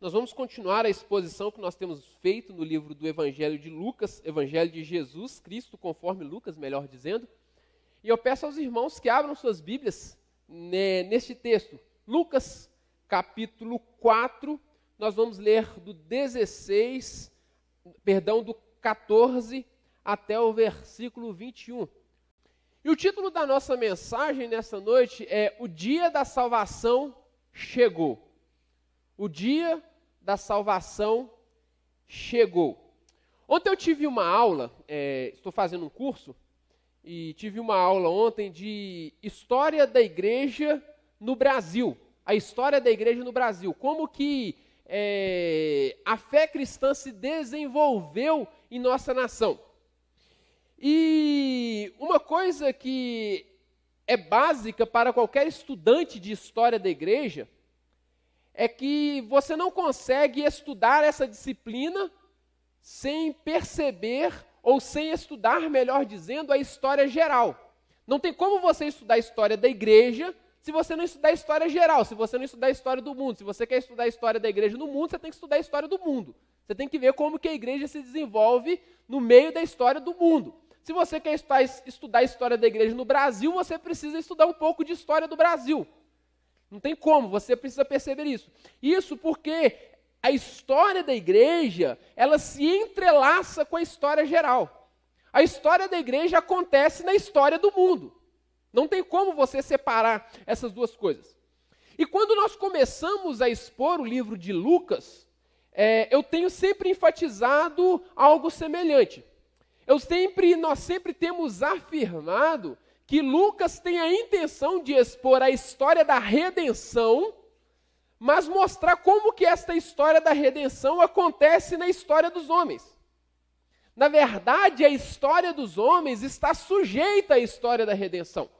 Nós vamos continuar a exposição que nós temos feito no livro do Evangelho de Lucas, Evangelho de Jesus Cristo, conforme Lucas, melhor dizendo. E eu peço aos irmãos que abram suas Bíblias né, neste texto. Lucas, capítulo 4, nós vamos ler do 16, perdão, do 14 até o versículo 21. E o título da nossa mensagem nessa noite é O Dia da Salvação Chegou. O dia da salvação chegou. Ontem eu tive uma aula, é, estou fazendo um curso, e tive uma aula ontem de história da igreja no Brasil. A história da igreja no Brasil. Como que é, a fé cristã se desenvolveu em nossa nação. E uma coisa que é básica para qualquer estudante de história da igreja é que você não consegue estudar essa disciplina sem perceber ou sem estudar, melhor dizendo, a história geral. Não tem como você estudar a história da igreja se você não estudar a história geral, se você não estudar a história do mundo. Se você quer estudar a história da igreja no mundo, você tem que estudar a história do mundo. Você tem que ver como que a igreja se desenvolve no meio da história do mundo. Se você quer estudar a história da igreja no Brasil, você precisa estudar um pouco de história do Brasil. Não tem como, você precisa perceber isso. Isso porque a história da igreja, ela se entrelaça com a história geral. A história da igreja acontece na história do mundo. Não tem como você separar essas duas coisas. E quando nós começamos a expor o livro de Lucas, é, eu tenho sempre enfatizado algo semelhante. Eu sempre, nós sempre temos afirmado que Lucas tem a intenção de expor a história da redenção, mas mostrar como que esta história da redenção acontece na história dos homens. Na verdade, a história dos homens está sujeita à história da redenção.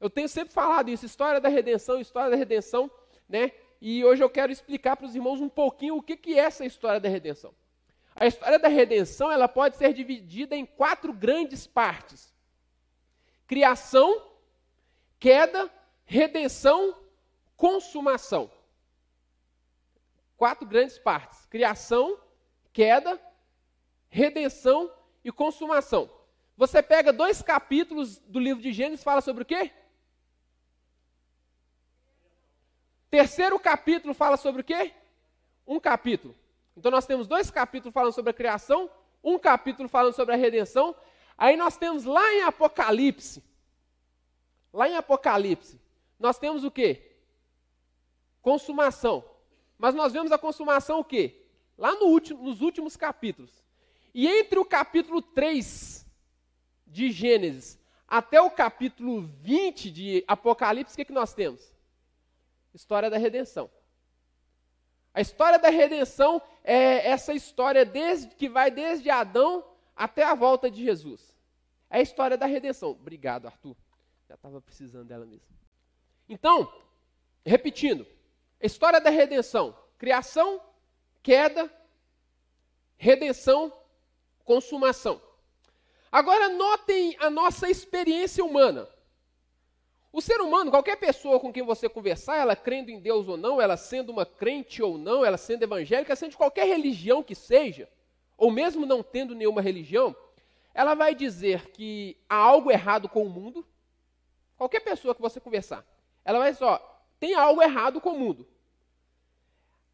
Eu tenho sempre falado isso, história da redenção, história da redenção, né? E hoje eu quero explicar para os irmãos um pouquinho o que, que é essa história da redenção. A história da redenção, ela pode ser dividida em quatro grandes partes criação, queda, redenção, consumação. Quatro grandes partes: criação, queda, redenção e consumação. Você pega dois capítulos do livro de Gênesis, fala sobre o quê? Terceiro capítulo fala sobre o quê? Um capítulo. Então nós temos dois capítulos falando sobre a criação, um capítulo falando sobre a redenção Aí nós temos lá em Apocalipse, lá em Apocalipse, nós temos o quê? Consumação. Mas nós vemos a consumação o quê? Lá no último, nos últimos capítulos. E entre o capítulo 3 de Gênesis até o capítulo 20 de Apocalipse, o que, que nós temos? História da redenção. A história da redenção é essa história desde, que vai desde Adão até a volta de Jesus. É a história da redenção. Obrigado, Arthur. Já estava precisando dela mesmo. Então, repetindo, história da redenção: criação, queda, redenção, consumação. Agora, notem a nossa experiência humana. O ser humano, qualquer pessoa com quem você conversar, ela crendo em Deus ou não, ela sendo uma crente ou não, ela sendo evangélica, sendo de qualquer religião que seja, ou mesmo não tendo nenhuma religião, ela vai dizer que há algo errado com o mundo. Qualquer pessoa que você conversar, ela vai dizer, ó, tem algo errado com o mundo.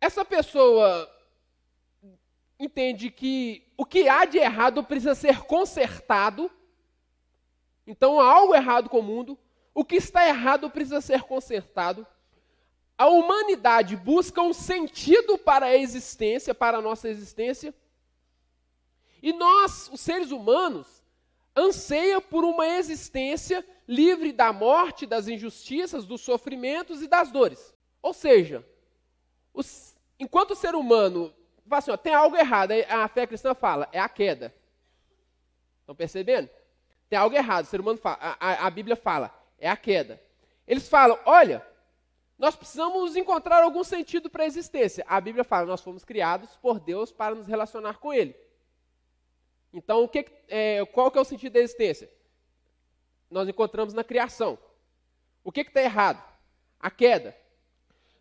Essa pessoa entende que o que há de errado precisa ser consertado. Então há algo errado com o mundo. O que está errado precisa ser consertado. A humanidade busca um sentido para a existência, para a nossa existência. E nós, os seres humanos, anseia por uma existência livre da morte, das injustiças, dos sofrimentos e das dores. Ou seja, os, enquanto o ser humano fala assim, ó, tem algo errado, a fé cristã fala, é a queda. Estão percebendo? Tem algo errado, o ser humano fala, a, a Bíblia fala, é a queda. Eles falam, olha, nós precisamos encontrar algum sentido para a existência. A Bíblia fala, nós fomos criados por Deus para nos relacionar com Ele. Então, o que, é, qual que é o sentido da existência? Nós encontramos na criação. O que está errado? A queda.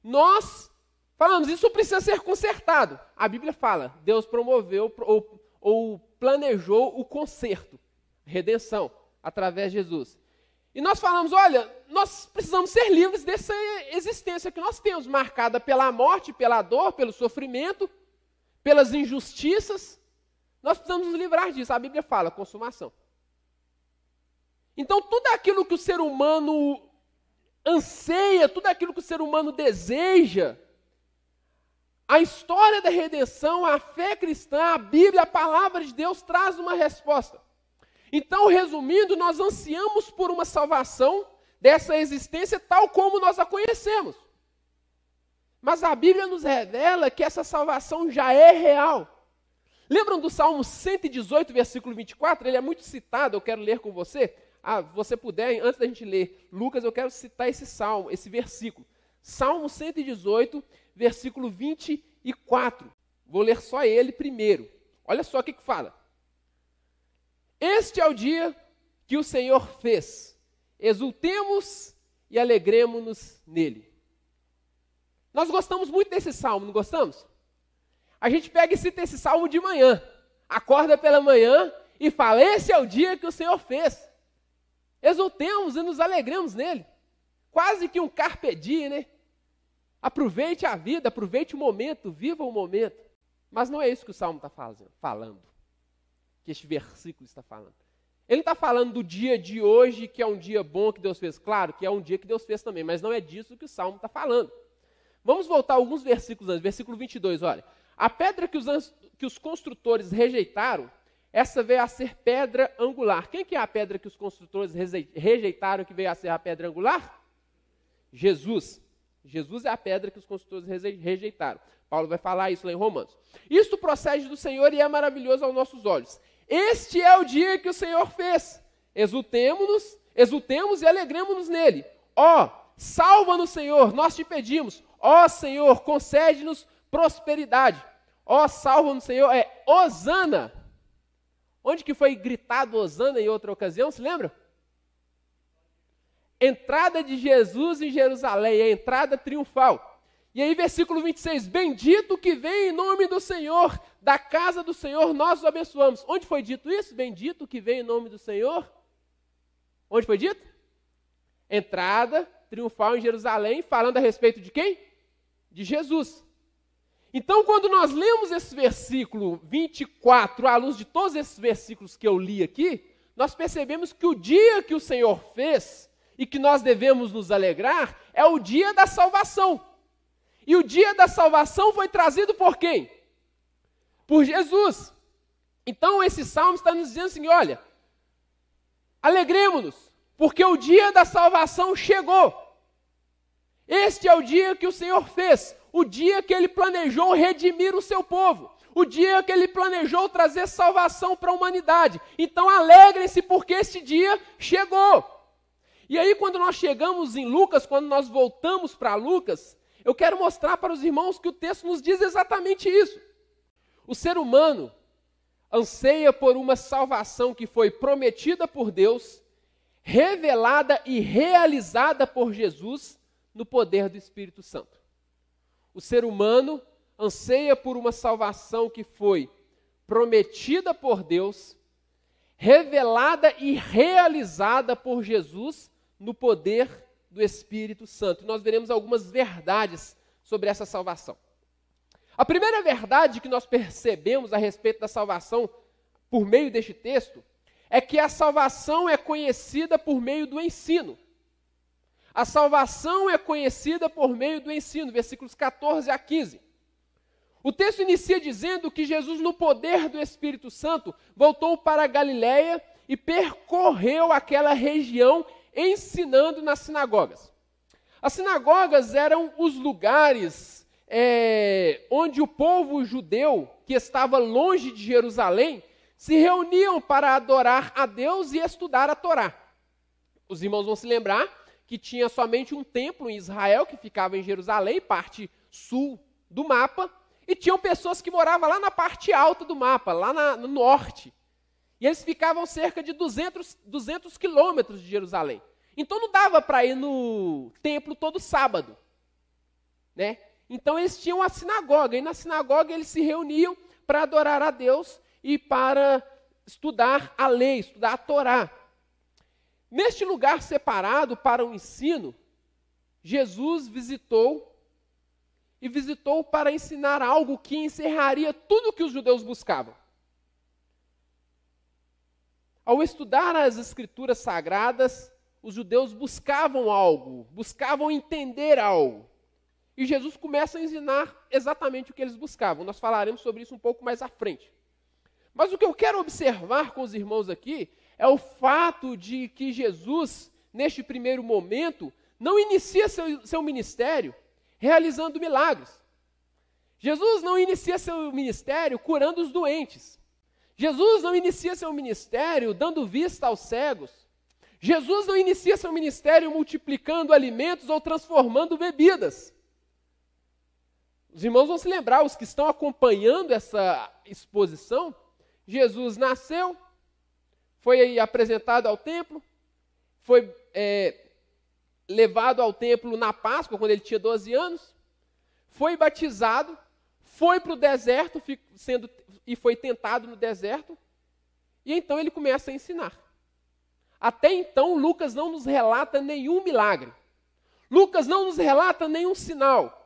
Nós Falamos, isso precisa ser consertado. A Bíblia fala, Deus promoveu ou, ou planejou o conserto, redenção, através de Jesus. E nós falamos, olha, nós precisamos ser livres dessa existência que nós temos, marcada pela morte, pela dor, pelo sofrimento, pelas injustiças. Nós precisamos nos livrar disso. A Bíblia fala, consumação. Então, tudo aquilo que o ser humano anseia, tudo aquilo que o ser humano deseja, a história da redenção, a fé cristã, a Bíblia, a palavra de Deus traz uma resposta. Então, resumindo, nós ansiamos por uma salvação dessa existência tal como nós a conhecemos. Mas a Bíblia nos revela que essa salvação já é real. Lembram do Salmo 118, versículo 24? Ele é muito citado, eu quero ler com você. Ah, você puder, antes da gente ler Lucas, eu quero citar esse salmo, esse versículo. Salmo 118, versículo 24. Vou ler só ele primeiro. Olha só o que, que fala. Este é o dia que o Senhor fez. Exultemos e alegremos-nos nele. Nós gostamos muito desse salmo, não gostamos? A gente pega e cita esse salmo de manhã, acorda pela manhã e fala: Esse é o dia que o Senhor fez. Exultemos e nos alegremos nele. Quase que um carpe diem, né? Aproveite a vida, aproveite o momento, viva o momento. Mas não é isso que o Salmo está falando, que este versículo está falando. Ele está falando do dia de hoje, que é um dia bom que Deus fez. Claro que é um dia que Deus fez também, mas não é disso que o Salmo está falando. Vamos voltar alguns versículos antes. Versículo 22, olha. A pedra que os, que os construtores rejeitaram, essa veio a ser pedra angular. Quem que é a pedra que os construtores rejeitaram que veio a ser a pedra angular? Jesus. Jesus é a pedra que os construtores rejeitaram. Paulo vai falar isso lá em Romanos. Isto procede do Senhor e é maravilhoso aos nossos olhos. Este é o dia que o Senhor fez. Exultemos-nos, exultemos e alegremos-nos nele. Ó, oh, salva-nos, Senhor, nós te pedimos. Ó oh, Senhor, concede-nos prosperidade. Ó, oh, salva-nos, Senhor, é Osana. Onde que foi gritado Osana em outra ocasião, se lembra? entrada de Jesus em Jerusalém, a entrada triunfal. E aí, versículo 26, bendito que vem em nome do Senhor, da casa do Senhor nós o abençoamos. Onde foi dito isso? Bendito que vem em nome do Senhor? Onde foi dito? Entrada triunfal em Jerusalém, falando a respeito de quem? De Jesus. Então, quando nós lemos esse versículo 24, à luz de todos esses versículos que eu li aqui, nós percebemos que o dia que o Senhor fez e que nós devemos nos alegrar é o dia da salvação. E o dia da salvação foi trazido por quem? Por Jesus. Então esse salmo está nos dizendo assim: olha, alegremos-nos, porque o dia da salvação chegou. Este é o dia que o Senhor fez, o dia que ele planejou redimir o seu povo, o dia que ele planejou trazer salvação para a humanidade. Então alegrem-se, porque este dia chegou. E aí, quando nós chegamos em Lucas, quando nós voltamos para Lucas, eu quero mostrar para os irmãos que o texto nos diz exatamente isso. O ser humano anseia por uma salvação que foi prometida por Deus, revelada e realizada por Jesus no poder do Espírito Santo. O ser humano anseia por uma salvação que foi prometida por Deus, revelada e realizada por Jesus no poder do Espírito Santo. Nós veremos algumas verdades sobre essa salvação. A primeira verdade que nós percebemos a respeito da salvação por meio deste texto é que a salvação é conhecida por meio do ensino. A salvação é conhecida por meio do ensino, versículos 14 a 15. O texto inicia dizendo que Jesus, no poder do Espírito Santo, voltou para a Galiléia e percorreu aquela região ensinando nas sinagogas. As sinagogas eram os lugares é, onde o povo judeu, que estava longe de Jerusalém, se reuniam para adorar a Deus e estudar a Torá. Os irmãos vão se lembrar que tinha somente um templo em Israel, que ficava em Jerusalém, parte sul do mapa, e tinham pessoas que moravam lá na parte alta do mapa, lá na, no norte. E eles ficavam cerca de 200, 200 quilômetros de Jerusalém. Então não dava para ir no templo todo sábado. Né? Então eles tinham a sinagoga, e na sinagoga eles se reuniam para adorar a Deus e para estudar a lei, estudar a Torá. Neste lugar separado para o ensino, Jesus visitou e visitou para ensinar algo que encerraria tudo o que os judeus buscavam. Ao estudar as escrituras sagradas, os judeus buscavam algo, buscavam entender algo. E Jesus começa a ensinar exatamente o que eles buscavam. Nós falaremos sobre isso um pouco mais à frente. Mas o que eu quero observar com os irmãos aqui é o fato de que Jesus, neste primeiro momento, não inicia seu, seu ministério realizando milagres. Jesus não inicia seu ministério curando os doentes. Jesus não inicia seu ministério dando vista aos cegos. Jesus não inicia seu ministério multiplicando alimentos ou transformando bebidas. Os irmãos vão se lembrar, os que estão acompanhando essa exposição, Jesus nasceu, foi apresentado ao templo, foi é, levado ao templo na Páscoa, quando ele tinha 12 anos, foi batizado, foi para o deserto sendo, e foi tentado no deserto, e então ele começa a ensinar. Até então, Lucas não nos relata nenhum milagre. Lucas não nos relata nenhum sinal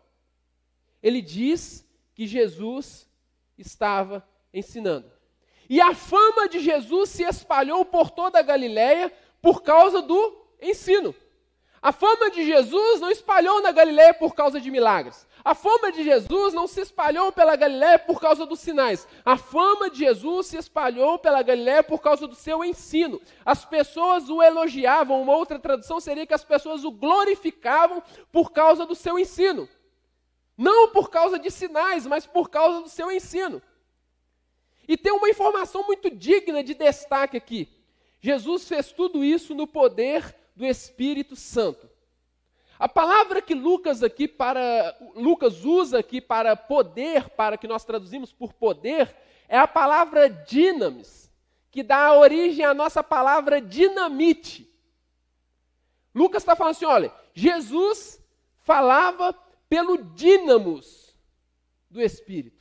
ele diz que Jesus estava ensinando. E a fama de Jesus se espalhou por toda a Galiléia por causa do ensino. A fama de Jesus não espalhou na Galiléia por causa de milagres. A fama de Jesus não se espalhou pela Galiléia por causa dos sinais. A fama de Jesus se espalhou pela Galiléia por causa do seu ensino. As pessoas o elogiavam. Uma outra tradução seria que as pessoas o glorificavam por causa do seu ensino. Não por causa de sinais, mas por causa do seu ensino. E tem uma informação muito digna de destaque aqui. Jesus fez tudo isso no poder do Espírito Santo. A palavra que Lucas aqui para Lucas usa aqui para poder, para que nós traduzimos por poder, é a palavra dinamis, que dá origem à nossa palavra dinamite. Lucas está falando assim: olha, Jesus falava pelo dínamos do Espírito.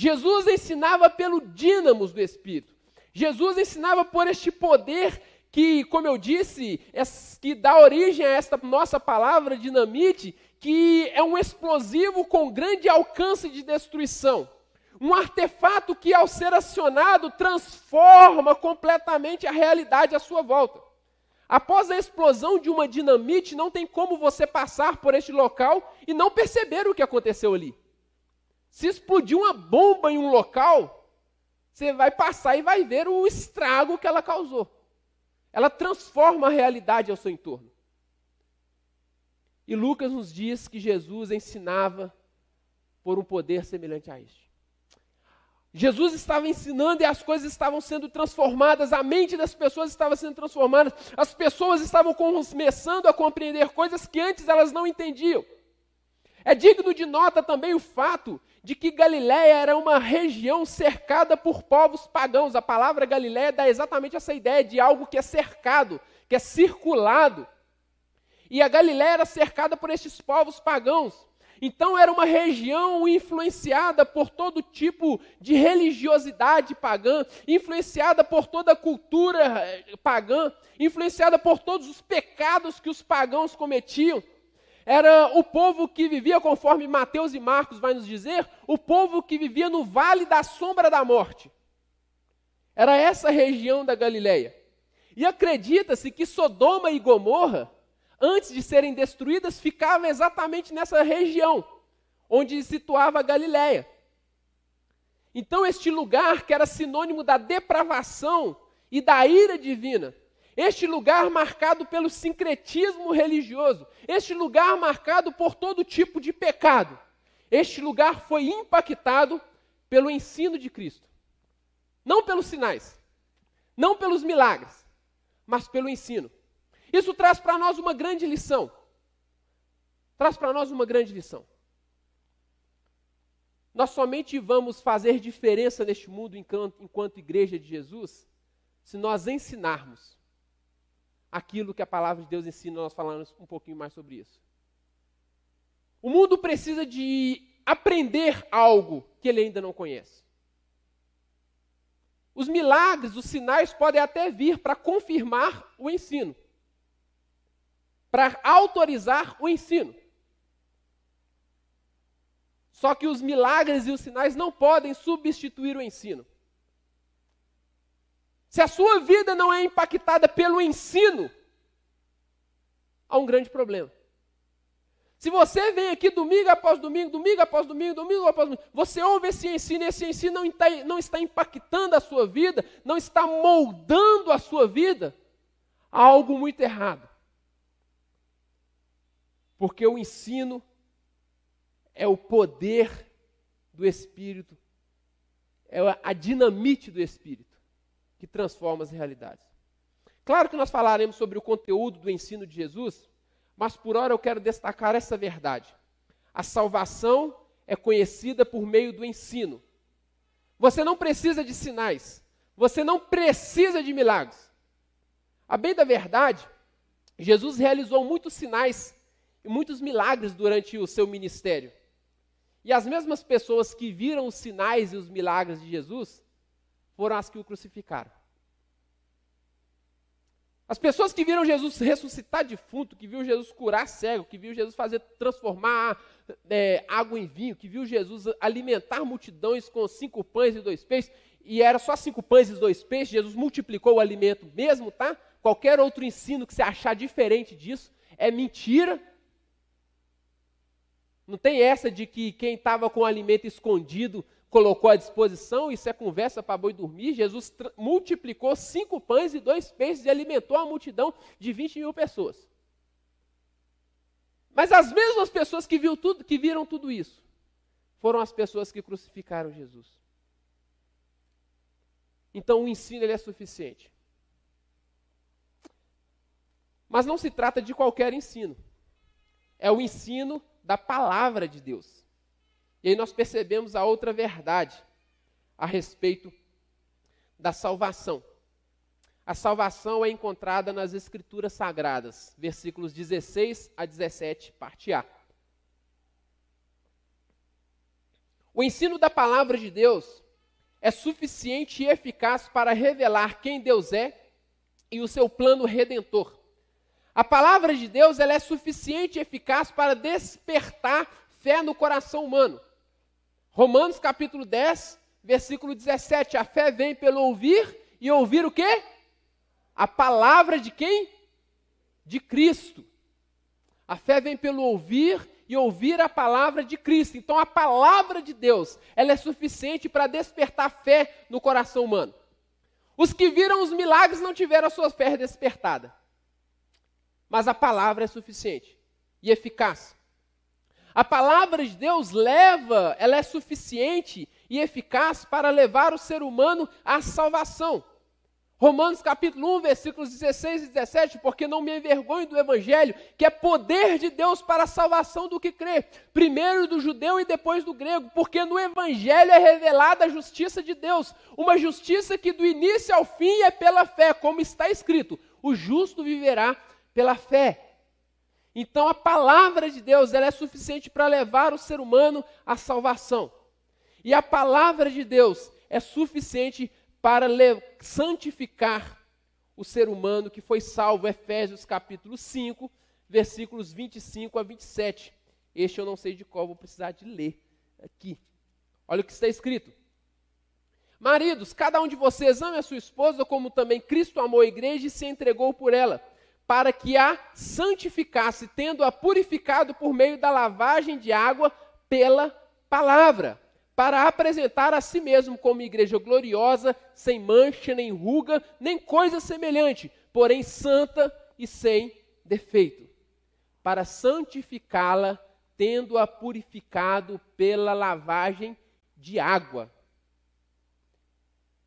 Jesus ensinava pelo dínamos do Espírito. Jesus ensinava por este poder que, como eu disse, é, que dá origem a esta nossa palavra dinamite, que é um explosivo com grande alcance de destruição. Um artefato que, ao ser acionado, transforma completamente a realidade à sua volta. Após a explosão de uma dinamite, não tem como você passar por este local e não perceber o que aconteceu ali. Se explodir uma bomba em um local, você vai passar e vai ver o estrago que ela causou. Ela transforma a realidade ao seu entorno. E Lucas nos diz que Jesus ensinava por um poder semelhante a este. Jesus estava ensinando e as coisas estavam sendo transformadas, a mente das pessoas estava sendo transformada, as pessoas estavam começando a compreender coisas que antes elas não entendiam. É digno de nota também o fato de que Galiléia era uma região cercada por povos pagãos. A palavra Galiléia dá exatamente essa ideia de algo que é cercado, que é circulado. E a Galiléia era cercada por estes povos pagãos. Então era uma região influenciada por todo tipo de religiosidade pagã, influenciada por toda a cultura eh, pagã, influenciada por todos os pecados que os pagãos cometiam. Era o povo que vivia, conforme Mateus e Marcos vai nos dizer, o povo que vivia no vale da sombra da morte. Era essa região da Galileia. E acredita-se que Sodoma e Gomorra antes de serem destruídas, ficava exatamente nessa região, onde situava a Galiléia. Então, este lugar que era sinônimo da depravação e da ira divina, este lugar marcado pelo sincretismo religioso, este lugar marcado por todo tipo de pecado, este lugar foi impactado pelo ensino de Cristo. Não pelos sinais, não pelos milagres, mas pelo ensino. Isso traz para nós uma grande lição. Traz para nós uma grande lição. Nós somente vamos fazer diferença neste mundo enquanto, enquanto igreja de Jesus se nós ensinarmos aquilo que a palavra de Deus ensina, nós falamos um pouquinho mais sobre isso. O mundo precisa de aprender algo que ele ainda não conhece. Os milagres, os sinais podem até vir para confirmar o ensino, para autorizar o ensino. Só que os milagres e os sinais não podem substituir o ensino. Se a sua vida não é impactada pelo ensino, há um grande problema. Se você vem aqui domingo após domingo, domingo após domingo, domingo após domingo, você ouve esse ensino, e esse ensino não está, não está impactando a sua vida, não está moldando a sua vida, há algo muito errado. Porque o ensino é o poder do Espírito, é a dinamite do Espírito que transforma as realidades. Claro que nós falaremos sobre o conteúdo do ensino de Jesus, mas por hora eu quero destacar essa verdade. A salvação é conhecida por meio do ensino. Você não precisa de sinais, você não precisa de milagres. A bem da verdade, Jesus realizou muitos sinais e muitos milagres durante o seu ministério. E as mesmas pessoas que viram os sinais e os milagres de Jesus foram as que o crucificaram. As pessoas que viram Jesus ressuscitar defunto, que viu Jesus curar cego, que viu Jesus fazer transformar é, água em vinho, que viu Jesus alimentar multidões com cinco pães e dois peixes, e era só cinco pães e dois peixes, Jesus multiplicou o alimento mesmo, tá? Qualquer outro ensino que você achar diferente disso é mentira, não tem essa de que quem estava com o alimento escondido colocou à disposição, isso é conversa para boi dormir. Jesus multiplicou cinco pães e dois peixes e alimentou a multidão de 20 mil pessoas. Mas as mesmas pessoas que, viu tudo, que viram tudo isso foram as pessoas que crucificaram Jesus. Então o ensino ele é suficiente. Mas não se trata de qualquer ensino. É o ensino da palavra de Deus. E aí nós percebemos a outra verdade a respeito da salvação. A salvação é encontrada nas Escrituras Sagradas, versículos 16 a 17, parte A. O ensino da palavra de Deus é suficiente e eficaz para revelar quem Deus é e o seu plano redentor. A palavra de Deus ela é suficiente e eficaz para despertar fé no coração humano. Romanos capítulo 10, versículo 17. A fé vem pelo ouvir e ouvir o quê? A palavra de quem? De Cristo. A fé vem pelo ouvir e ouvir a palavra de Cristo. Então a palavra de Deus, ela é suficiente para despertar fé no coração humano. Os que viram os milagres não tiveram a sua fé despertada. Mas a palavra é suficiente e eficaz. A palavra de Deus leva, ela é suficiente e eficaz para levar o ser humano à salvação. Romanos capítulo 1, versículos 16 e 17, porque não me envergonho do evangelho, que é poder de Deus para a salvação do que crê, primeiro do judeu e depois do grego, porque no evangelho é revelada a justiça de Deus, uma justiça que do início ao fim é pela fé, como está escrito: o justo viverá pela fé. Então a palavra de Deus ela é suficiente para levar o ser humano à salvação. E a palavra de Deus é suficiente para santificar o ser humano que foi salvo. Efésios capítulo 5, versículos 25 a 27. Este eu não sei de qual vou precisar de ler aqui. Olha o que está escrito. Maridos, cada um de vocês ame a sua esposa como também Cristo amou a igreja e se entregou por ela para que a santificasse, tendo-a purificado por meio da lavagem de água pela palavra, para apresentar a si mesmo como igreja gloriosa, sem mancha, nem ruga, nem coisa semelhante, porém santa e sem defeito, para santificá-la, tendo-a purificado pela lavagem de água.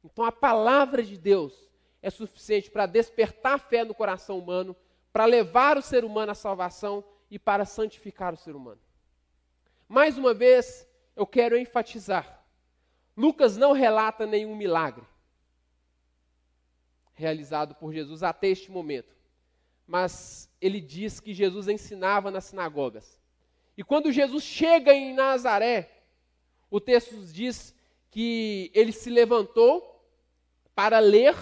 Então a palavra de Deus é suficiente para despertar fé no coração humano, para levar o ser humano à salvação e para santificar o ser humano. Mais uma vez, eu quero enfatizar: Lucas não relata nenhum milagre realizado por Jesus até este momento, mas ele diz que Jesus ensinava nas sinagogas. E quando Jesus chega em Nazaré, o texto diz que ele se levantou para ler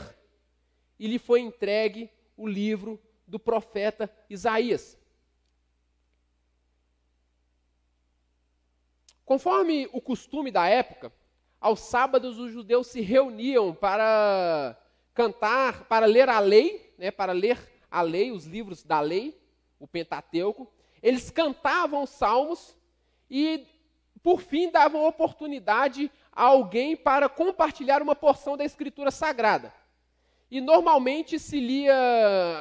e lhe foi entregue o livro do profeta Isaías. Conforme o costume da época, aos sábados os judeus se reuniam para cantar, para ler a lei, né, para ler a lei, os livros da lei, o Pentateuco. Eles cantavam salmos e, por fim, davam oportunidade a alguém para compartilhar uma porção da Escritura Sagrada. E normalmente se lia,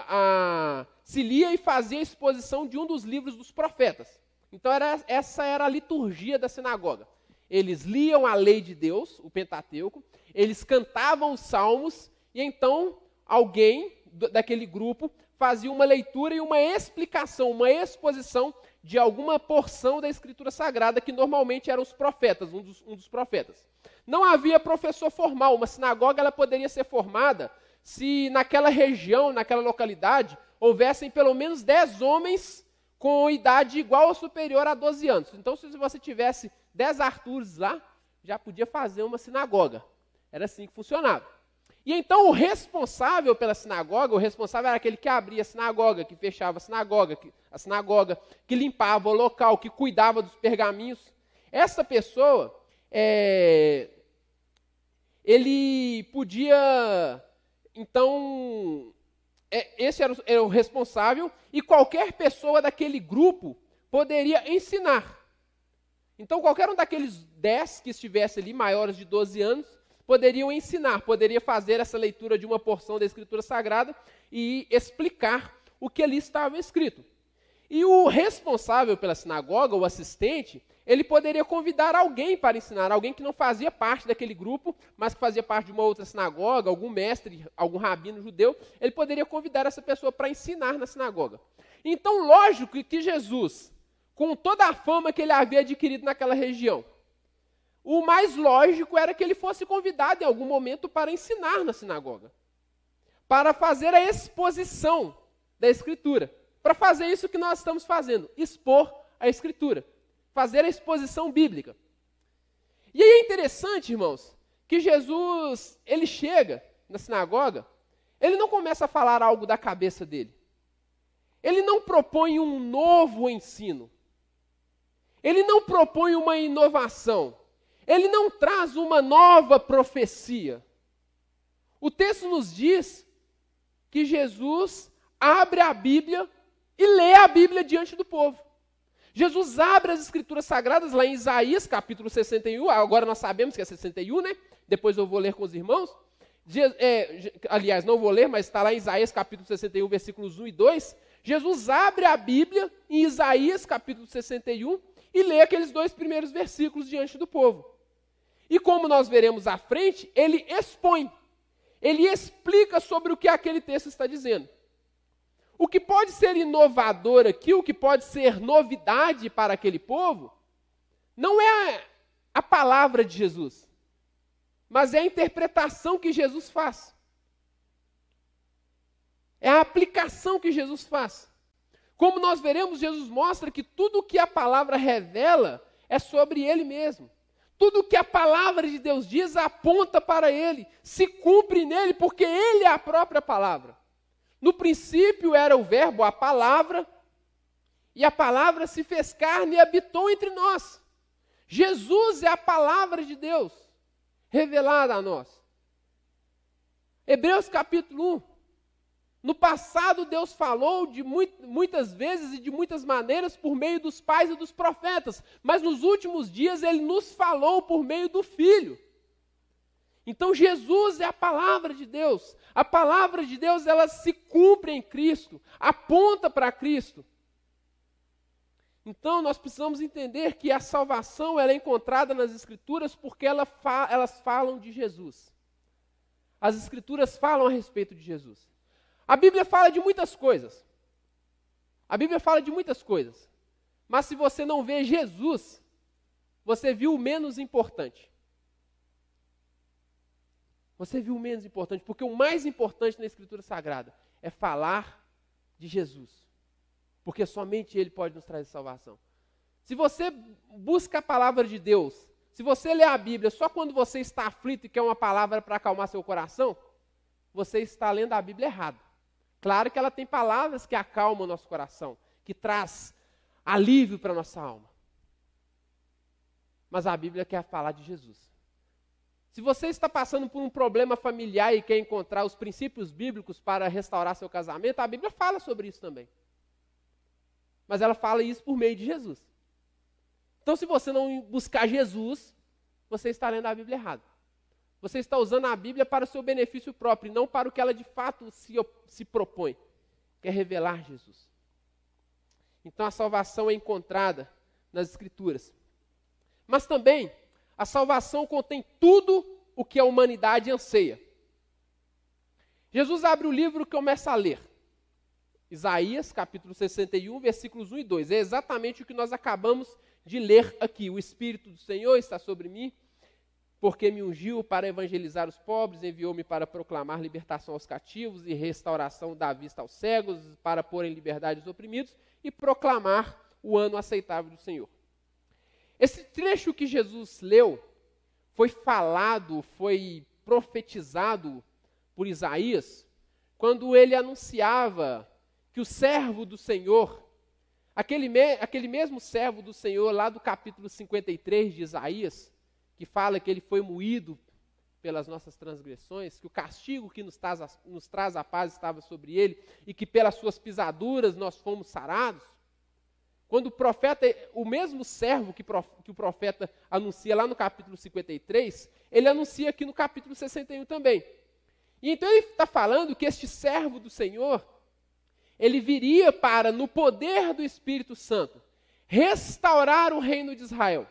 a, se lia e fazia a exposição de um dos livros dos profetas. Então era, essa era a liturgia da sinagoga. Eles liam a lei de Deus, o Pentateuco, eles cantavam os salmos e então alguém daquele grupo fazia uma leitura e uma explicação, uma exposição de alguma porção da Escritura Sagrada, que normalmente eram os profetas, um dos, um dos profetas. Não havia professor formal, uma sinagoga ela poderia ser formada se naquela região, naquela localidade, houvessem pelo menos 10 homens com idade igual ou superior a 12 anos. Então, se você tivesse 10 Artures lá, já podia fazer uma sinagoga. Era assim que funcionava. E então o responsável pela sinagoga, o responsável era aquele que abria a sinagoga, que fechava a sinagoga, que, a sinagoga, que limpava o local, que cuidava dos pergaminhos. Essa pessoa, é, ele podia, então, é, esse era o, era o responsável, e qualquer pessoa daquele grupo poderia ensinar. Então, qualquer um daqueles dez que estivesse ali, maiores de 12 anos, poderiam ensinar, poderia fazer essa leitura de uma porção da Escritura Sagrada e explicar o que ali estava escrito. E o responsável pela sinagoga, o assistente, ele poderia convidar alguém para ensinar, alguém que não fazia parte daquele grupo, mas que fazia parte de uma outra sinagoga, algum mestre, algum rabino judeu, ele poderia convidar essa pessoa para ensinar na sinagoga. Então, lógico que Jesus, com toda a fama que ele havia adquirido naquela região, o mais lógico era que ele fosse convidado em algum momento para ensinar na sinagoga, para fazer a exposição da Escritura, para fazer isso que nós estamos fazendo, expor a Escritura fazer a exposição bíblica. E aí é interessante, irmãos, que Jesus, ele chega na sinagoga, ele não começa a falar algo da cabeça dele. Ele não propõe um novo ensino. Ele não propõe uma inovação. Ele não traz uma nova profecia. O texto nos diz que Jesus abre a Bíblia e lê a Bíblia diante do povo. Jesus abre as escrituras sagradas lá em Isaías, capítulo 61, agora nós sabemos que é 61, né? Depois eu vou ler com os irmãos. É, aliás, não vou ler, mas está lá em Isaías, capítulo 61, versículos 1 e 2. Jesus abre a Bíblia em Isaías, capítulo 61, e lê aqueles dois primeiros versículos diante do povo. E como nós veremos à frente, ele expõe, ele explica sobre o que aquele texto está dizendo. O que pode ser inovador aqui, o que pode ser novidade para aquele povo, não é a palavra de Jesus, mas é a interpretação que Jesus faz. É a aplicação que Jesus faz. Como nós veremos, Jesus mostra que tudo o que a palavra revela é sobre ele mesmo. Tudo o que a palavra de Deus diz aponta para ele, se cumpre nele, porque ele é a própria palavra. No princípio era o Verbo, a palavra, e a palavra se fez carne e habitou entre nós. Jesus é a palavra de Deus revelada a nós. Hebreus capítulo 1. No passado, Deus falou de muitas vezes e de muitas maneiras por meio dos pais e dos profetas, mas nos últimos dias Ele nos falou por meio do Filho. Então Jesus é a palavra de Deus. A palavra de Deus ela se cumpre em Cristo, aponta para Cristo. Então nós precisamos entender que a salvação ela é encontrada nas Escrituras porque ela fa elas falam de Jesus. As Escrituras falam a respeito de Jesus. A Bíblia fala de muitas coisas. A Bíblia fala de muitas coisas. Mas se você não vê Jesus, você viu o menos importante. Você viu o menos importante, porque o mais importante na Escritura Sagrada é falar de Jesus. Porque somente Ele pode nos trazer salvação. Se você busca a palavra de Deus, se você lê a Bíblia só quando você está aflito e quer uma palavra para acalmar seu coração, você está lendo a Bíblia errado. Claro que ela tem palavras que acalmam o nosso coração, que traz alívio para a nossa alma. Mas a Bíblia quer falar de Jesus. Se você está passando por um problema familiar e quer encontrar os princípios bíblicos para restaurar seu casamento, a Bíblia fala sobre isso também. Mas ela fala isso por meio de Jesus. Então, se você não buscar Jesus, você está lendo a Bíblia errado. Você está usando a Bíblia para o seu benefício próprio, não para o que ela de fato se, se propõe, que é revelar Jesus. Então, a salvação é encontrada nas Escrituras. Mas também a salvação contém tudo o que a humanidade anseia. Jesus abre o livro e começa a ler. Isaías, capítulo 61, versículos 1 e 2. É exatamente o que nós acabamos de ler aqui. O Espírito do Senhor está sobre mim, porque me ungiu para evangelizar os pobres, enviou-me para proclamar libertação aos cativos e restauração da vista aos cegos, para pôr em liberdade os oprimidos e proclamar o ano aceitável do Senhor. Esse trecho que Jesus leu foi falado, foi profetizado por Isaías, quando ele anunciava que o servo do Senhor, aquele, me, aquele mesmo servo do Senhor, lá do capítulo 53 de Isaías, que fala que ele foi moído pelas nossas transgressões, que o castigo que nos traz, nos traz a paz estava sobre ele, e que pelas suas pisaduras nós fomos sarados. Quando o profeta, o mesmo servo que, que o profeta anuncia lá no capítulo 53, ele anuncia aqui no capítulo 61 também. E então ele está falando que este servo do Senhor, ele viria para, no poder do Espírito Santo, restaurar o reino de Israel,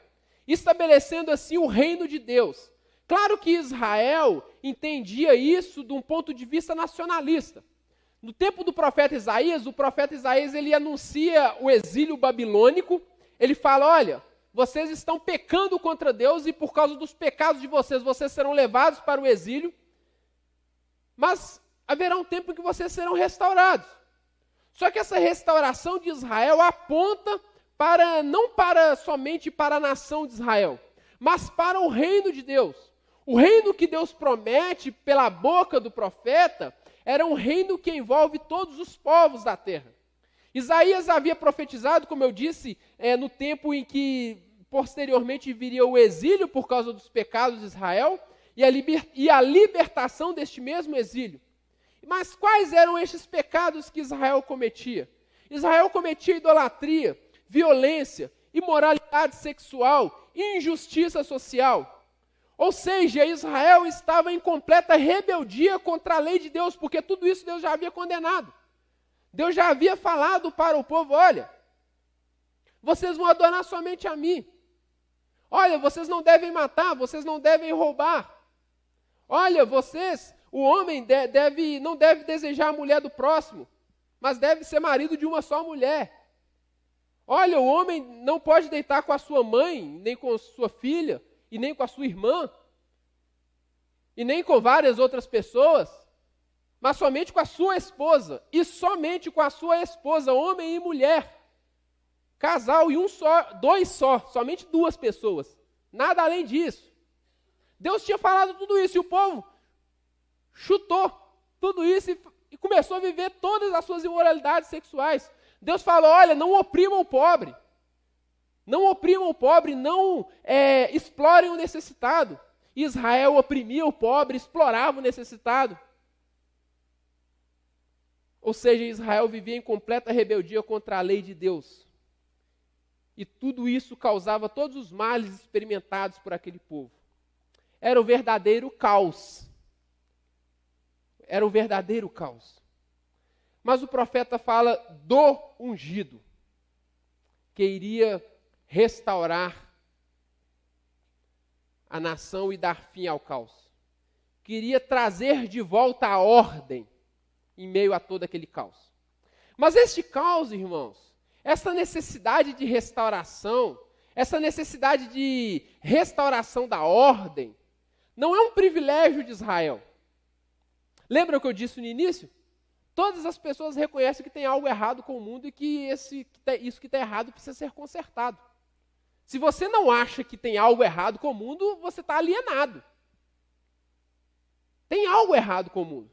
estabelecendo assim o reino de Deus. Claro que Israel entendia isso de um ponto de vista nacionalista. No tempo do profeta Isaías, o profeta Isaías ele anuncia o exílio babilônico. Ele fala: olha, vocês estão pecando contra Deus e por causa dos pecados de vocês, vocês serão levados para o exílio. Mas haverá um tempo em que vocês serão restaurados. Só que essa restauração de Israel aponta para não para somente para a nação de Israel, mas para o reino de Deus. O reino que Deus promete pela boca do profeta era um reino que envolve todos os povos da terra. Isaías havia profetizado, como eu disse, é, no tempo em que posteriormente viria o exílio por causa dos pecados de Israel e a, e a libertação deste mesmo exílio. Mas quais eram estes pecados que Israel cometia? Israel cometia idolatria, violência, imoralidade sexual, injustiça social. Ou seja, Israel estava em completa rebeldia contra a lei de Deus, porque tudo isso Deus já havia condenado. Deus já havia falado para o povo: olha, vocês vão adorar somente a mim. Olha, vocês não devem matar, vocês não devem roubar. Olha, vocês, o homem deve, não deve desejar a mulher do próximo, mas deve ser marido de uma só mulher. Olha, o homem não pode deitar com a sua mãe, nem com sua filha, e nem com a sua irmã, e nem com várias outras pessoas, mas somente com a sua esposa, e somente com a sua esposa, homem e mulher. Casal e um só, dois só, somente duas pessoas. Nada além disso. Deus tinha falado tudo isso e o povo chutou tudo isso e, e começou a viver todas as suas imoralidades sexuais. Deus falou: olha, não oprimam o pobre. Não oprimam o pobre, não é, explorem o necessitado. Israel oprimia o pobre, explorava o necessitado. Ou seja, Israel vivia em completa rebeldia contra a lei de Deus. E tudo isso causava todos os males experimentados por aquele povo. Era o verdadeiro caos. Era o verdadeiro caos. Mas o profeta fala do ungido, que iria restaurar a nação e dar fim ao caos. Queria trazer de volta a ordem em meio a todo aquele caos. Mas este caos, irmãos, essa necessidade de restauração, essa necessidade de restauração da ordem, não é um privilégio de Israel. Lembra o que eu disse no início? Todas as pessoas reconhecem que tem algo errado com o mundo e que esse, isso que está errado precisa ser consertado. Se você não acha que tem algo errado com o mundo, você está alienado. Tem algo errado com o mundo.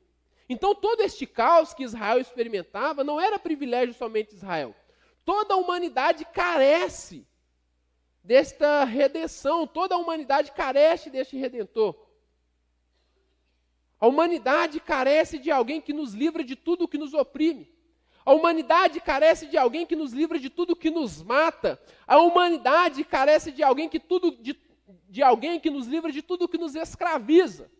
Então, todo este caos que Israel experimentava não era privilégio somente de Israel. Toda a humanidade carece desta redenção, toda a humanidade carece deste redentor. A humanidade carece de alguém que nos livra de tudo o que nos oprime. A humanidade carece de alguém que nos livra de tudo que nos mata. A humanidade carece de alguém que tudo de, de alguém que nos livra de tudo que nos escraviza.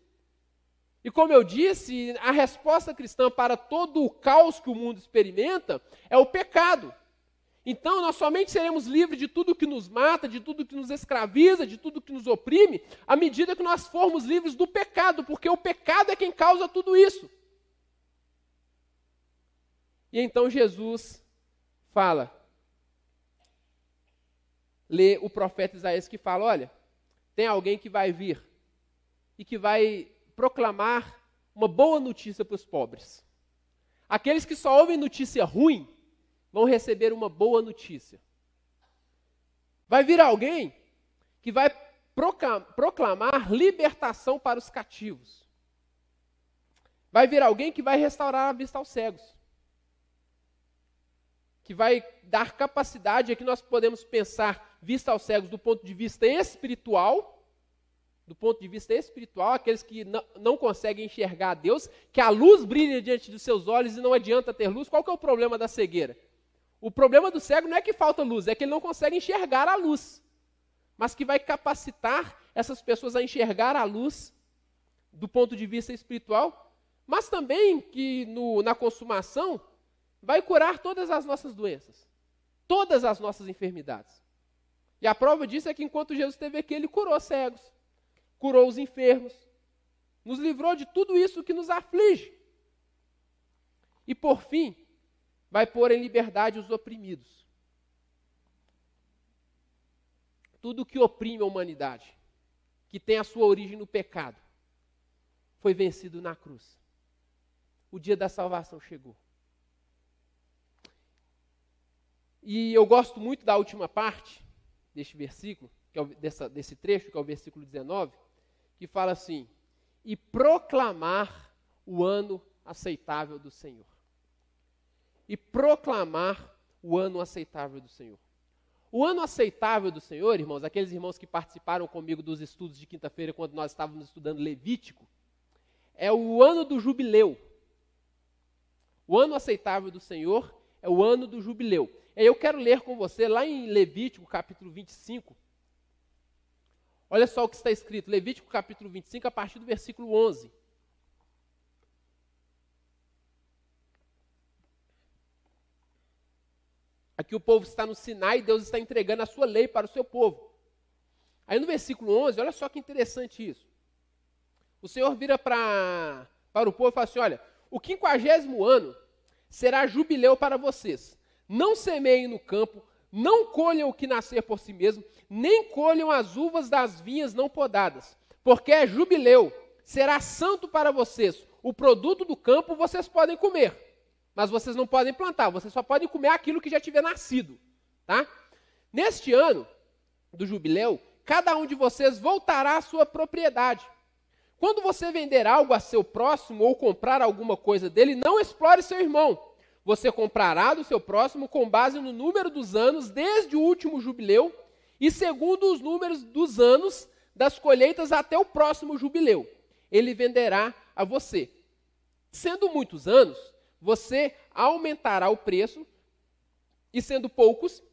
E como eu disse, a resposta cristã para todo o caos que o mundo experimenta é o pecado. Então, nós somente seremos livres de tudo que nos mata, de tudo que nos escraviza, de tudo que nos oprime, à medida que nós formos livres do pecado, porque o pecado é quem causa tudo isso. E então Jesus fala, lê o profeta Isaías que fala: olha, tem alguém que vai vir e que vai proclamar uma boa notícia para os pobres. Aqueles que só ouvem notícia ruim vão receber uma boa notícia. Vai vir alguém que vai proclamar libertação para os cativos. Vai vir alguém que vai restaurar a vista aos cegos que vai dar capacidade, aqui nós podemos pensar vista aos cegos do ponto de vista espiritual, do ponto de vista espiritual, aqueles que não, não conseguem enxergar a Deus, que a luz brilha diante dos seus olhos e não adianta ter luz. Qual que é o problema da cegueira? O problema do cego não é que falta luz, é que ele não consegue enxergar a luz. Mas que vai capacitar essas pessoas a enxergar a luz do ponto de vista espiritual, mas também que no, na consumação vai curar todas as nossas doenças, todas as nossas enfermidades. E a prova disso é que enquanto Jesus esteve aqui, ele curou cegos, curou os enfermos, nos livrou de tudo isso que nos aflige. E por fim, vai pôr em liberdade os oprimidos. Tudo que oprime a humanidade, que tem a sua origem no pecado, foi vencido na cruz. O dia da salvação chegou. E eu gosto muito da última parte deste versículo, que é o, dessa, desse trecho, que é o versículo 19, que fala assim: e proclamar o ano aceitável do Senhor. E proclamar o ano aceitável do Senhor. O ano aceitável do Senhor, irmãos, aqueles irmãos que participaram comigo dos estudos de quinta-feira, quando nós estávamos estudando Levítico, é o ano do jubileu. O ano aceitável do Senhor é o ano do jubileu. Eu quero ler com você lá em Levítico, capítulo 25. Olha só o que está escrito, Levítico, capítulo 25, a partir do versículo 11. Aqui o povo está no Sinai e Deus está entregando a sua lei para o seu povo. Aí no versículo 11, olha só que interessante isso. O Senhor vira para, para o povo e fala assim: Olha, o quinquagésimo ano será jubileu para vocês não semeiem no campo, não colham o que nascer por si mesmo, nem colham as uvas das vinhas não podadas, porque é jubileu, será santo para vocês. O produto do campo vocês podem comer, mas vocês não podem plantar, vocês só podem comer aquilo que já tiver nascido, tá? Neste ano do jubileu, cada um de vocês voltará à sua propriedade. Quando você vender algo a seu próximo ou comprar alguma coisa dele, não explore seu irmão você comprará do seu próximo com base no número dos anos desde o último jubileu e segundo os números dos anos das colheitas até o próximo jubileu. Ele venderá a você. Sendo muitos anos, você aumentará o preço e sendo poucos,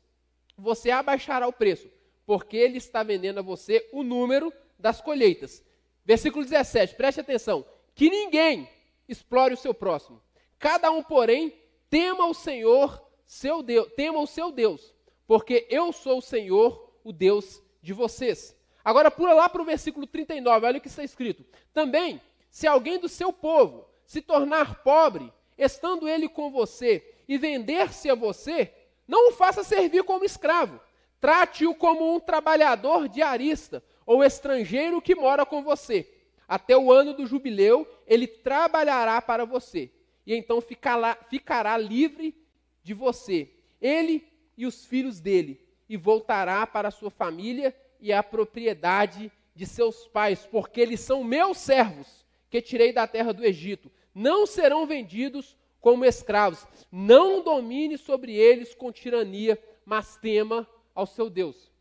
você abaixará o preço, porque ele está vendendo a você o número das colheitas. Versículo 17, preste atenção: que ninguém explore o seu próximo. Cada um, porém, Tema o Senhor, seu Deus, tema o seu Deus, porque eu sou o Senhor, o Deus de vocês. Agora pula lá para o versículo 39, olha o que está escrito. Também, se alguém do seu povo se tornar pobre, estando ele com você, e vender-se a você, não o faça servir como escravo. Trate-o como um trabalhador diarista ou estrangeiro que mora com você. Até o ano do jubileu, ele trabalhará para você e então ficará, ficará livre de você, ele e os filhos dele, e voltará para a sua família e a propriedade de seus pais, porque eles são meus servos, que tirei da terra do Egito. Não serão vendidos como escravos. Não domine sobre eles com tirania, mas tema ao seu Deus.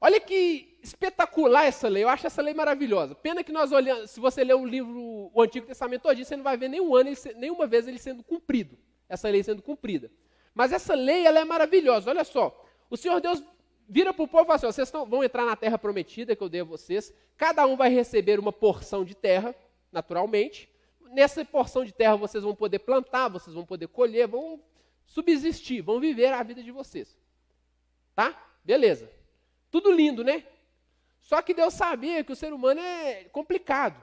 Olha que espetacular essa lei, eu acho essa lei maravilhosa. Pena que nós olhamos, se você ler o livro, o Antigo Testamento todo, você não vai ver nenhum ano, nenhuma vez ele sendo cumprido, essa lei sendo cumprida. Mas essa lei, ela é maravilhosa, olha só. O Senhor Deus vira para o povo e fala assim, vocês vão entrar na terra prometida que eu dei a vocês, cada um vai receber uma porção de terra, naturalmente. Nessa porção de terra vocês vão poder plantar, vocês vão poder colher, vão subsistir, vão viver a vida de vocês. Tá? Beleza. Tudo lindo, né? Só que Deus sabia que o ser humano é complicado.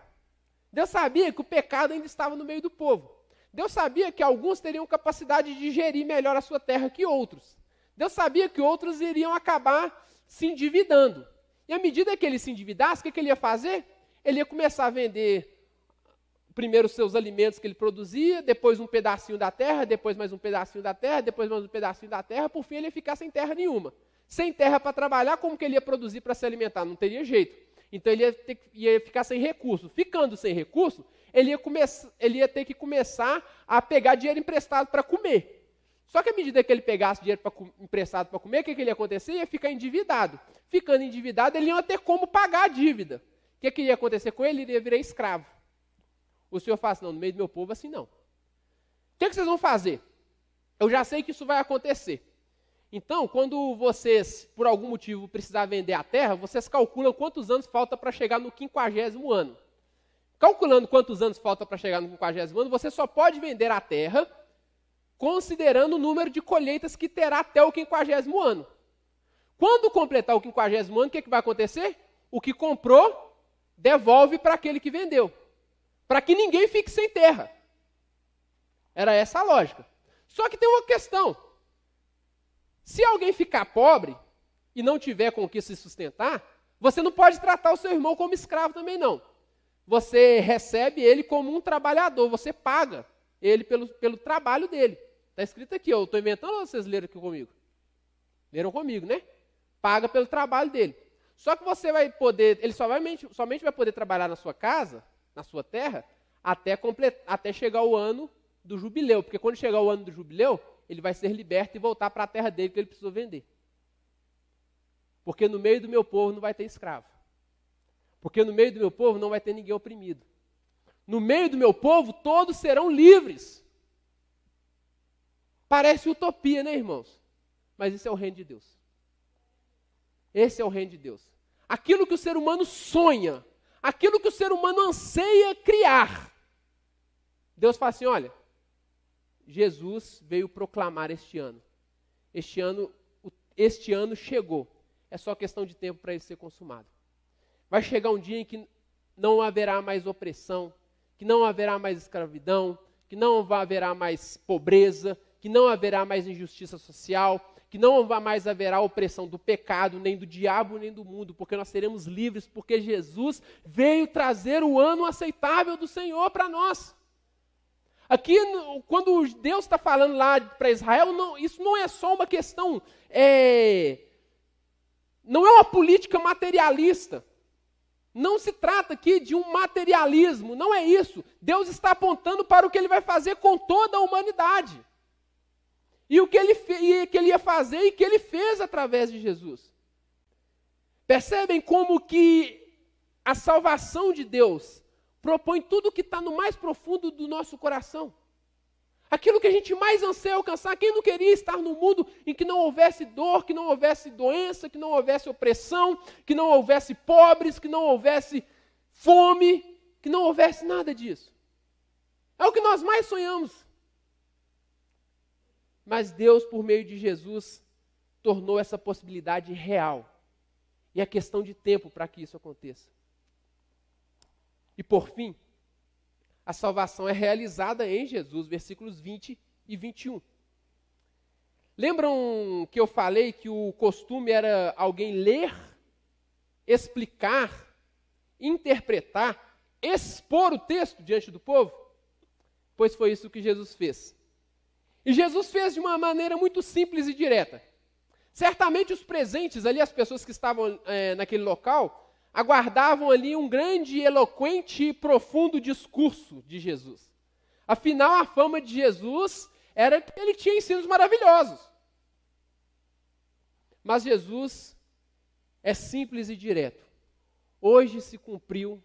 Deus sabia que o pecado ainda estava no meio do povo. Deus sabia que alguns teriam capacidade de gerir melhor a sua terra que outros. Deus sabia que outros iriam acabar se endividando. E à medida que ele se endividasse, o que, que ele ia fazer? Ele ia começar a vender primeiro os seus alimentos que ele produzia, depois um pedacinho da terra, depois mais um pedacinho da terra, depois mais um pedacinho da terra, por fim ele ia ficar sem terra nenhuma. Sem terra para trabalhar, como que ele ia produzir para se alimentar? Não teria jeito. Então ele ia, ter, ia ficar sem recurso. Ficando sem recurso, ele ia, ele ia ter que começar a pegar dinheiro emprestado para comer. Só que à medida que ele pegasse dinheiro pra, emprestado para comer, o que, que ele ia acontecer? Ia ficar endividado. Ficando endividado, ele ia ter como pagar a dívida. O que, que ia acontecer com ele? Ele ia virar escravo. O Senhor fala assim, não, no meio do meu povo assim não. O que, que vocês vão fazer? Eu já sei que isso vai acontecer. Então, quando vocês, por algum motivo, precisar vender a terra, vocês calculam quantos anos falta para chegar no quinquagésimo ano. Calculando quantos anos falta para chegar no quinquagésimo ano, você só pode vender a terra considerando o número de colheitas que terá até o quinquagésimo ano. Quando completar o quinquagésimo ano, o que, que vai acontecer? O que comprou, devolve para aquele que vendeu. Para que ninguém fique sem terra. Era essa a lógica. Só que tem uma questão. Se alguém ficar pobre e não tiver com o que se sustentar, você não pode tratar o seu irmão como escravo também não. Você recebe ele como um trabalhador, você paga ele pelo, pelo trabalho dele. Está escrito aqui, eu estou inventando ou vocês leram aqui comigo? Leram comigo, né? Paga pelo trabalho dele. Só que você vai poder, ele somente, somente vai poder trabalhar na sua casa, na sua terra, até, complet, até chegar o ano do jubileu. Porque quando chegar o ano do jubileu, ele vai ser liberto e voltar para a terra dele que ele precisou vender. Porque no meio do meu povo não vai ter escravo. Porque no meio do meu povo não vai ter ninguém oprimido. No meio do meu povo todos serão livres. Parece utopia, né, irmãos? Mas isso é o reino de Deus. Esse é o reino de Deus. Aquilo que o ser humano sonha, aquilo que o ser humano anseia criar. Deus fala assim: olha, Jesus veio proclamar este ano. Este ano, este ano chegou. É só questão de tempo para ele ser consumado. Vai chegar um dia em que não haverá mais opressão, que não haverá mais escravidão, que não haverá mais pobreza, que não haverá mais injustiça social, que não mais haverá opressão do pecado, nem do diabo, nem do mundo, porque nós seremos livres, porque Jesus veio trazer o ano aceitável do Senhor para nós. Aqui, quando Deus está falando lá para Israel, não, isso não é só uma questão, é, não é uma política materialista. Não se trata aqui de um materialismo, não é isso. Deus está apontando para o que ele vai fazer com toda a humanidade. E o que ele, que ele ia fazer e que ele fez através de Jesus. Percebem como que a salvação de Deus propõe tudo o que está no mais profundo do nosso coração. Aquilo que a gente mais anseia alcançar. Quem não queria estar num mundo em que não houvesse dor, que não houvesse doença, que não houvesse opressão, que não houvesse pobres, que não houvesse fome, que não houvesse nada disso? É o que nós mais sonhamos. Mas Deus, por meio de Jesus, tornou essa possibilidade real. E é questão de tempo para que isso aconteça. E por fim, a salvação é realizada em Jesus, versículos 20 e 21. Lembram que eu falei que o costume era alguém ler, explicar, interpretar, expor o texto diante do povo? Pois foi isso que Jesus fez. E Jesus fez de uma maneira muito simples e direta. Certamente os presentes ali, as pessoas que estavam é, naquele local, aguardavam ali um grande, eloquente e profundo discurso de Jesus. Afinal, a fama de Jesus era que ele tinha ensinos maravilhosos. Mas Jesus é simples e direto. Hoje se cumpriu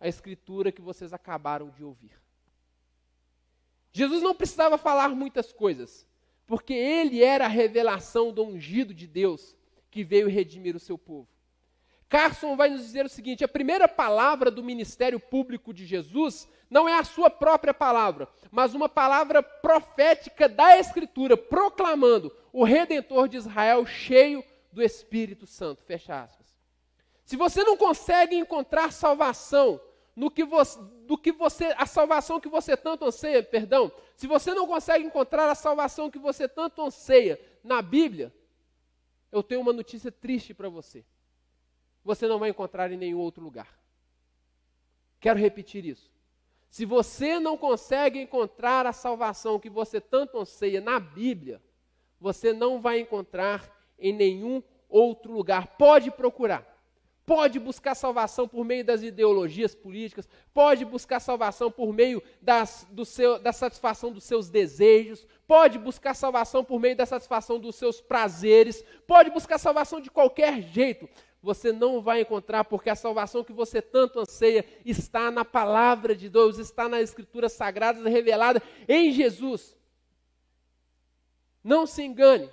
a escritura que vocês acabaram de ouvir. Jesus não precisava falar muitas coisas, porque ele era a revelação do ungido de Deus que veio redimir o seu povo. Carson vai nos dizer o seguinte: a primeira palavra do ministério público de Jesus não é a sua própria palavra, mas uma palavra profética da Escritura, proclamando o Redentor de Israel cheio do Espírito Santo. Fecha aspas. Se você não consegue encontrar salvação no que você, do que você, a salvação que você tanto anseia, perdão, se você não consegue encontrar a salvação que você tanto anseia na Bíblia, eu tenho uma notícia triste para você você não vai encontrar em nenhum outro lugar. Quero repetir isso. Se você não consegue encontrar a salvação que você tanto anseia na Bíblia, você não vai encontrar em nenhum outro lugar. Pode procurar. Pode buscar salvação por meio das ideologias políticas, pode buscar salvação por meio das, do seu, da satisfação dos seus desejos, pode buscar salvação por meio da satisfação dos seus prazeres, pode buscar salvação de qualquer jeito você não vai encontrar, porque a salvação que você tanto anseia está na palavra de Deus, está na Escritura sagrada revelada em Jesus. Não se engane.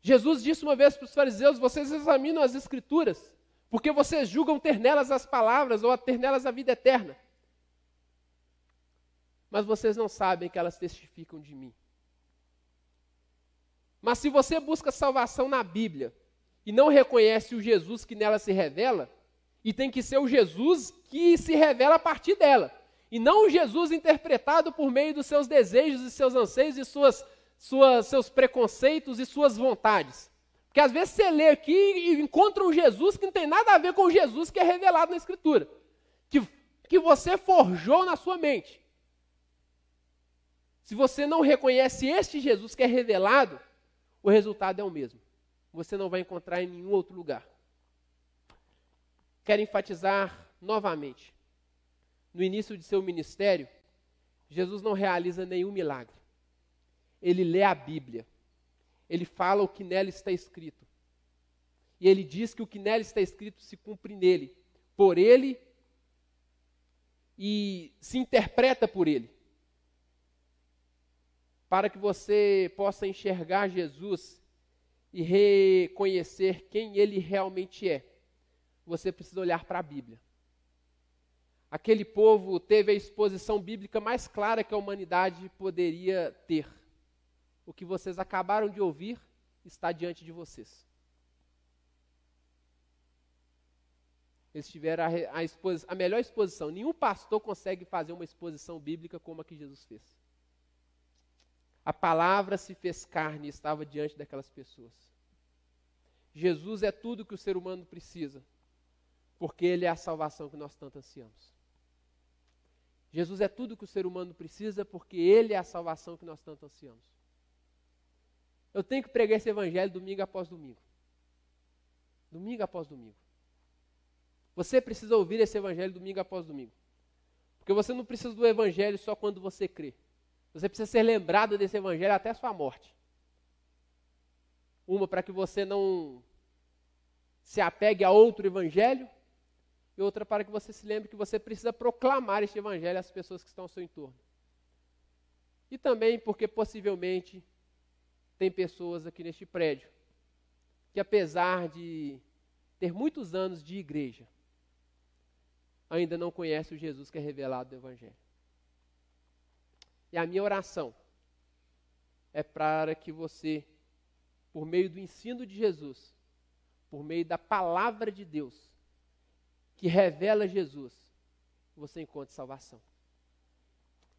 Jesus disse uma vez para os fariseus: vocês examinam as Escrituras, porque vocês julgam ter nelas as palavras ou ter nelas a vida eterna. Mas vocês não sabem que elas testificam de mim. Mas se você busca salvação na Bíblia e não reconhece o Jesus que nela se revela, e tem que ser o Jesus que se revela a partir dela, e não o Jesus interpretado por meio dos seus desejos e seus anseios e suas, suas, seus preconceitos e suas vontades. Porque às vezes você lê aqui e encontra um Jesus que não tem nada a ver com o Jesus que é revelado na Escritura, que, que você forjou na sua mente. Se você não reconhece este Jesus que é revelado, o resultado é o mesmo. Você não vai encontrar em nenhum outro lugar. Quero enfatizar novamente. No início de seu ministério, Jesus não realiza nenhum milagre. Ele lê a Bíblia. Ele fala o que nela está escrito. E ele diz que o que nela está escrito se cumpre nele, por ele e se interpreta por ele para que você possa enxergar Jesus e reconhecer quem ele realmente é, você precisa olhar para a Bíblia. Aquele povo teve a exposição bíblica mais clara que a humanidade poderia ter. O que vocês acabaram de ouvir está diante de vocês. Eles tiveram a, a, a melhor exposição. Nenhum pastor consegue fazer uma exposição bíblica como a que Jesus fez. A palavra se fez carne e estava diante daquelas pessoas. Jesus é tudo que o ser humano precisa, porque ele é a salvação que nós tanto ansiamos. Jesus é tudo que o ser humano precisa, porque ele é a salvação que nós tanto ansiamos. Eu tenho que pregar esse evangelho domingo após domingo. Domingo após domingo. Você precisa ouvir esse evangelho domingo após domingo. Porque você não precisa do evangelho só quando você crê. Você precisa ser lembrado desse evangelho até a sua morte. Uma para que você não se apegue a outro evangelho, e outra para que você se lembre que você precisa proclamar este evangelho às pessoas que estão ao seu entorno. E também porque possivelmente tem pessoas aqui neste prédio que apesar de ter muitos anos de igreja, ainda não conhece o Jesus que é revelado no evangelho. E a minha oração é para que você, por meio do ensino de Jesus, por meio da palavra de Deus, que revela Jesus, você encontre salvação.